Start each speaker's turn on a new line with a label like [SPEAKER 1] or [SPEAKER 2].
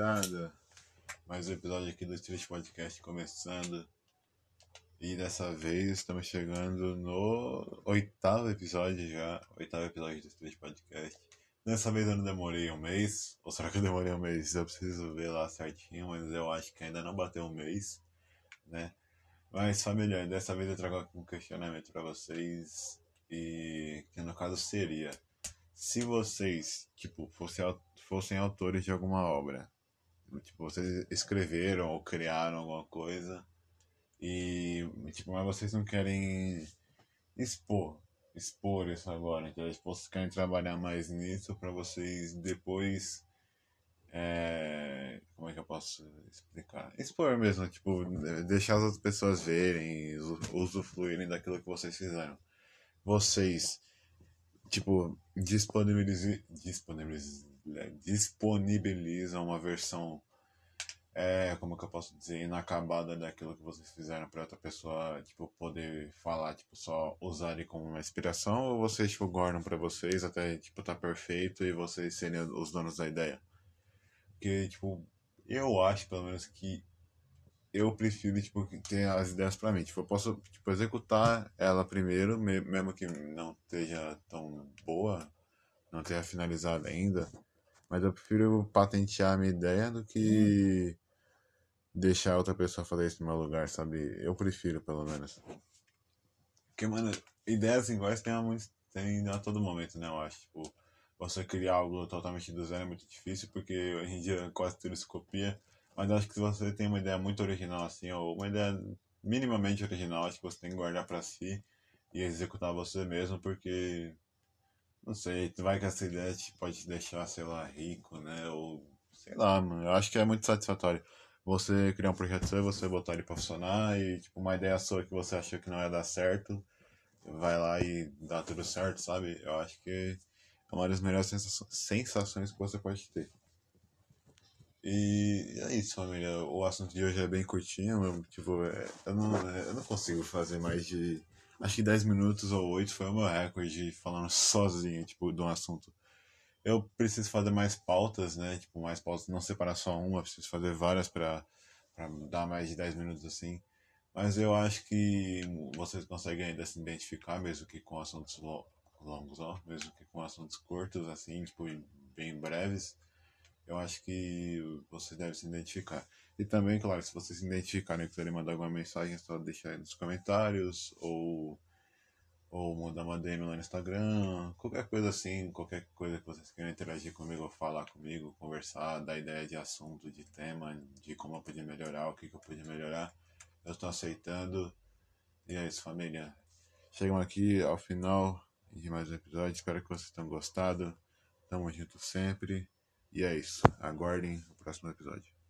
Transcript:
[SPEAKER 1] Rapaziada! Mais um episódio aqui do Street Podcast começando. E dessa vez estamos chegando no oitavo episódio já. Oitavo episódio do Street Podcast. Dessa vez eu não demorei um mês. Ou será que eu demorei um mês? Eu preciso ver lá certinho, mas eu acho que ainda não bateu um mês, né? Mas família, dessa vez eu trago aqui um questionamento para vocês. E que no caso seria se vocês, tipo, fosse, fossem autores de alguma obra, tipo, vocês escreveram ou criaram alguma coisa e, tipo, mas vocês não querem expor, expor isso agora, então, tipo, vocês querem trabalhar mais nisso para vocês depois, é, como é que eu posso explicar? Expor mesmo, tipo, deixar as outras pessoas verem, usufruírem daquilo que vocês fizeram. Vocês tipo, disponibilize, disponibilize, disponibiliza uma versão, é, como que eu posso dizer, inacabada daquilo que vocês fizeram para outra pessoa, tipo, poder falar, tipo, só usar ele como uma inspiração, ou vocês, tipo, guardam para vocês até, tipo, tá perfeito e vocês serem os donos da ideia? Porque, tipo, eu acho, pelo menos, que eu prefiro, tipo, ter as ideias para mim. Tipo, eu posso, tipo, executar ela primeiro, mesmo que não esteja tão boa, não tenha finalizado ainda. Mas eu prefiro patentear a minha ideia do que deixar outra pessoa fazer isso no meu lugar, sabe? Eu prefiro, pelo menos. Porque, mano, ideias iguais tem a, muito, tem a todo momento, né? Eu acho. Tipo, você criar algo totalmente do zero é muito difícil, porque hoje em dia quase tudo se copia. Mas acho que se você tem uma ideia muito original assim, ou uma ideia minimamente original, acho que você tem que guardar para si e executar você mesmo, porque não sei, vai que essa ideia te, pode deixar, sei lá, rico, né? Ou sei lá, mano. Eu acho que é muito satisfatório você criar um projeto seu, você botar ele pra funcionar e, tipo, uma ideia sua que você achou que não ia dar certo, vai lá e dá tudo certo, sabe? Eu acho que é uma das melhores sensações que você pode ter. E é isso, família. O assunto de hoje é bem curtinho. Tipo, é, eu, não, eu não consigo fazer mais de. Acho que 10 minutos ou 8 foi o meu recorde falando sozinho, tipo, de um assunto. Eu preciso fazer mais pautas, né? Tipo, mais pautas, não separar só uma, preciso fazer várias para dar mais de 10 minutos assim. Mas eu acho que vocês conseguem ainda se identificar, mesmo que com assuntos longos, ó, mesmo que com assuntos curtos, assim, tipo, bem breves eu acho que você deve se identificar. E também, claro, se vocês se identificarem e quiserem mandar alguma mensagem, é só deixar aí nos comentários ou, ou mandar uma DM lá no Instagram, qualquer coisa assim, qualquer coisa que vocês queiram interagir comigo falar comigo, conversar, dar ideia de assunto, de tema, de como eu podia melhorar, o que, que eu podia melhorar, eu estou aceitando. E é isso, família. Chegamos aqui ao final de mais um episódio. Espero que vocês tenham gostado. Tamo junto sempre. E é isso. Aguardem o próximo episódio.